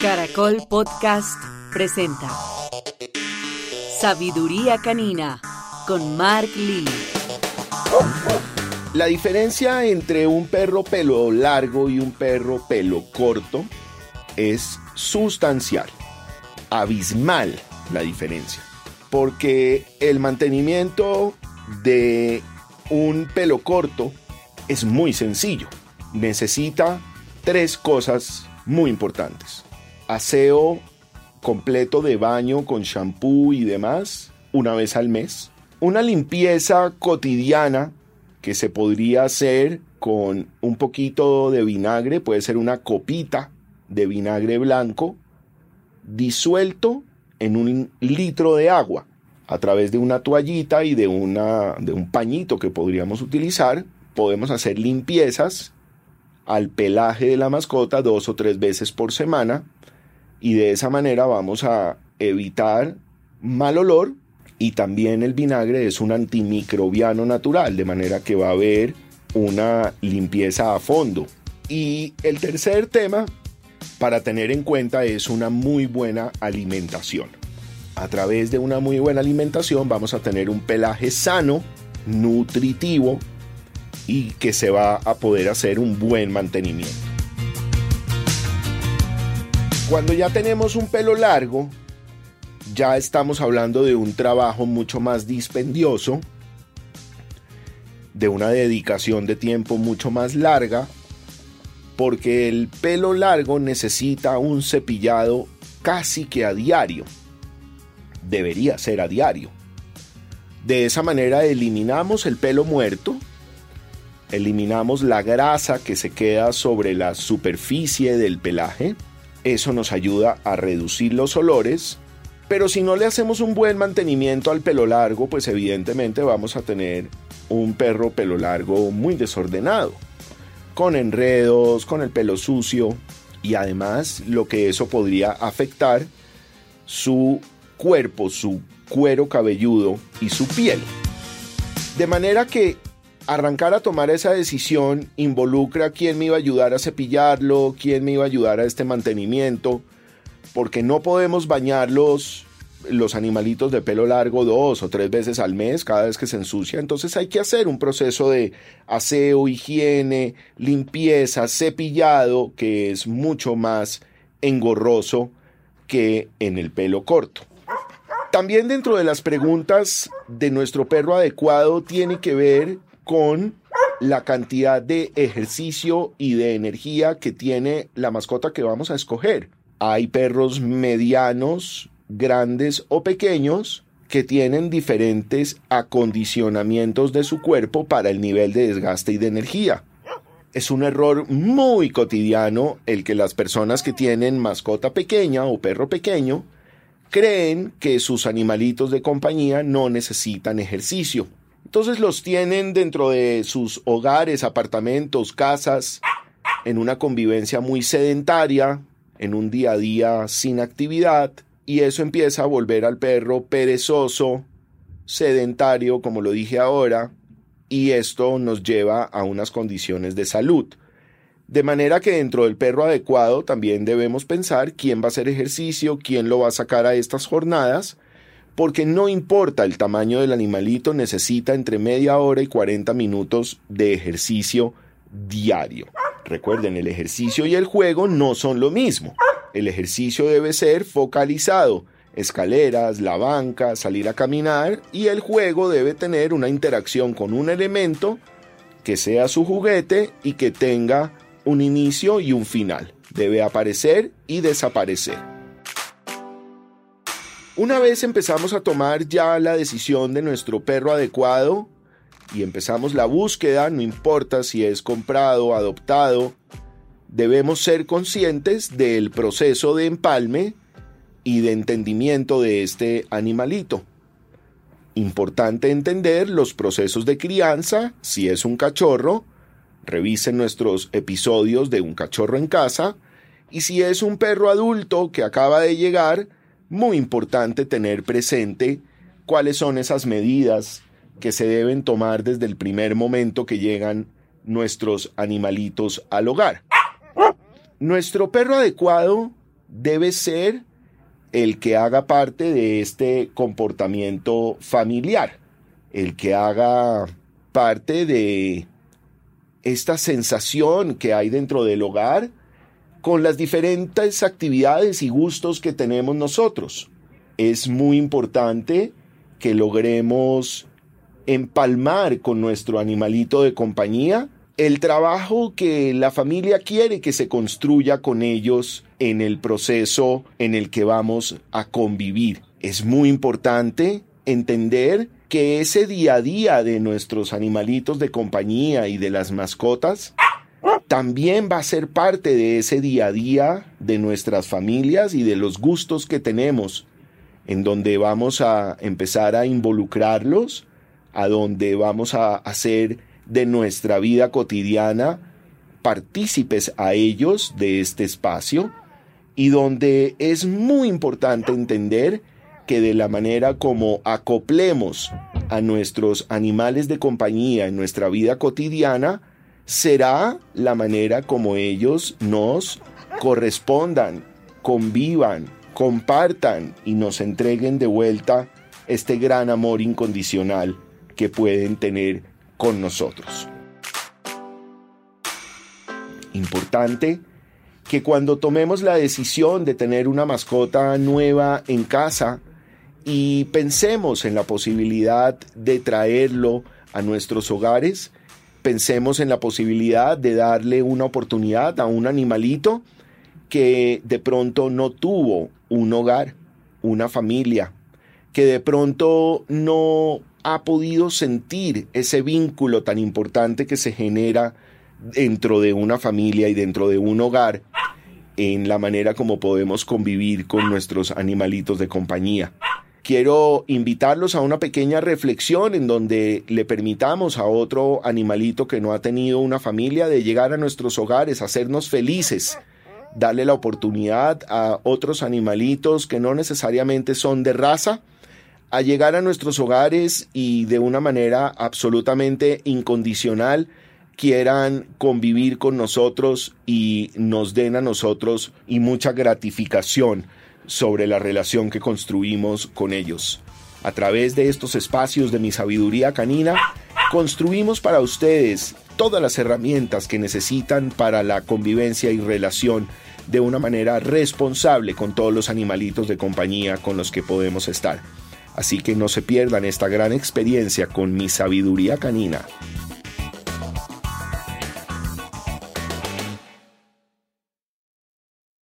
Caracol Podcast presenta Sabiduría Canina con Mark Lee. La diferencia entre un perro pelo largo y un perro pelo corto es sustancial, abismal la diferencia, porque el mantenimiento de un pelo corto es muy sencillo. Necesita tres cosas muy importantes aseo completo de baño con shampoo y demás una vez al mes. Una limpieza cotidiana que se podría hacer con un poquito de vinagre, puede ser una copita de vinagre blanco disuelto en un litro de agua a través de una toallita y de, una, de un pañito que podríamos utilizar. Podemos hacer limpiezas al pelaje de la mascota dos o tres veces por semana y de esa manera vamos a evitar mal olor y también el vinagre es un antimicrobiano natural, de manera que va a haber una limpieza a fondo. Y el tercer tema para tener en cuenta es una muy buena alimentación. A través de una muy buena alimentación vamos a tener un pelaje sano, nutritivo y que se va a poder hacer un buen mantenimiento. Cuando ya tenemos un pelo largo, ya estamos hablando de un trabajo mucho más dispendioso, de una dedicación de tiempo mucho más larga, porque el pelo largo necesita un cepillado casi que a diario. Debería ser a diario. De esa manera eliminamos el pelo muerto, eliminamos la grasa que se queda sobre la superficie del pelaje, eso nos ayuda a reducir los olores, pero si no le hacemos un buen mantenimiento al pelo largo, pues evidentemente vamos a tener un perro pelo largo muy desordenado, con enredos, con el pelo sucio y además lo que eso podría afectar su cuerpo, su cuero cabelludo y su piel. De manera que arrancar a tomar esa decisión involucra quién me iba a ayudar a cepillarlo, quién me iba a ayudar a este mantenimiento, porque no podemos bañarlos los animalitos de pelo largo dos o tres veces al mes cada vez que se ensucia. Entonces hay que hacer un proceso de aseo, higiene, limpieza, cepillado, que es mucho más engorroso que en el pelo corto. También dentro de las preguntas de nuestro perro adecuado tiene que ver con la cantidad de ejercicio y de energía que tiene la mascota que vamos a escoger. Hay perros medianos, grandes o pequeños que tienen diferentes acondicionamientos de su cuerpo para el nivel de desgaste y de energía. Es un error muy cotidiano el que las personas que tienen mascota pequeña o perro pequeño creen que sus animalitos de compañía no necesitan ejercicio. Entonces los tienen dentro de sus hogares, apartamentos, casas, en una convivencia muy sedentaria, en un día a día sin actividad, y eso empieza a volver al perro perezoso, sedentario, como lo dije ahora, y esto nos lleva a unas condiciones de salud. De manera que dentro del perro adecuado también debemos pensar quién va a hacer ejercicio, quién lo va a sacar a estas jornadas, porque no importa el tamaño del animalito, necesita entre media hora y 40 minutos de ejercicio diario. Recuerden, el ejercicio y el juego no son lo mismo. El ejercicio debe ser focalizado, escaleras, la banca, salir a caminar y el juego debe tener una interacción con un elemento que sea su juguete y que tenga un inicio y un final. Debe aparecer y desaparecer. Una vez empezamos a tomar ya la decisión de nuestro perro adecuado y empezamos la búsqueda, no importa si es comprado, adoptado, debemos ser conscientes del proceso de empalme y de entendimiento de este animalito. Importante entender los procesos de crianza, si es un cachorro, revisen nuestros episodios de un cachorro en casa, y si es un perro adulto que acaba de llegar, muy importante tener presente cuáles son esas medidas que se deben tomar desde el primer momento que llegan nuestros animalitos al hogar. Nuestro perro adecuado debe ser el que haga parte de este comportamiento familiar, el que haga parte de esta sensación que hay dentro del hogar con las diferentes actividades y gustos que tenemos nosotros. Es muy importante que logremos empalmar con nuestro animalito de compañía el trabajo que la familia quiere que se construya con ellos en el proceso en el que vamos a convivir. Es muy importante entender que ese día a día de nuestros animalitos de compañía y de las mascotas también va a ser parte de ese día a día de nuestras familias y de los gustos que tenemos, en donde vamos a empezar a involucrarlos, a donde vamos a hacer de nuestra vida cotidiana partícipes a ellos de este espacio y donde es muy importante entender que de la manera como acoplemos a nuestros animales de compañía en nuestra vida cotidiana, será la manera como ellos nos correspondan, convivan, compartan y nos entreguen de vuelta este gran amor incondicional que pueden tener con nosotros. Importante que cuando tomemos la decisión de tener una mascota nueva en casa y pensemos en la posibilidad de traerlo a nuestros hogares, pensemos en la posibilidad de darle una oportunidad a un animalito que de pronto no tuvo un hogar, una familia, que de pronto no ha podido sentir ese vínculo tan importante que se genera dentro de una familia y dentro de un hogar en la manera como podemos convivir con nuestros animalitos de compañía. Quiero invitarlos a una pequeña reflexión en donde le permitamos a otro animalito que no ha tenido una familia de llegar a nuestros hogares, hacernos felices, darle la oportunidad a otros animalitos que no necesariamente son de raza, a llegar a nuestros hogares y de una manera absolutamente incondicional quieran convivir con nosotros y nos den a nosotros y mucha gratificación sobre la relación que construimos con ellos. A través de estos espacios de mi sabiduría canina, construimos para ustedes todas las herramientas que necesitan para la convivencia y relación de una manera responsable con todos los animalitos de compañía con los que podemos estar. Así que no se pierdan esta gran experiencia con mi sabiduría canina.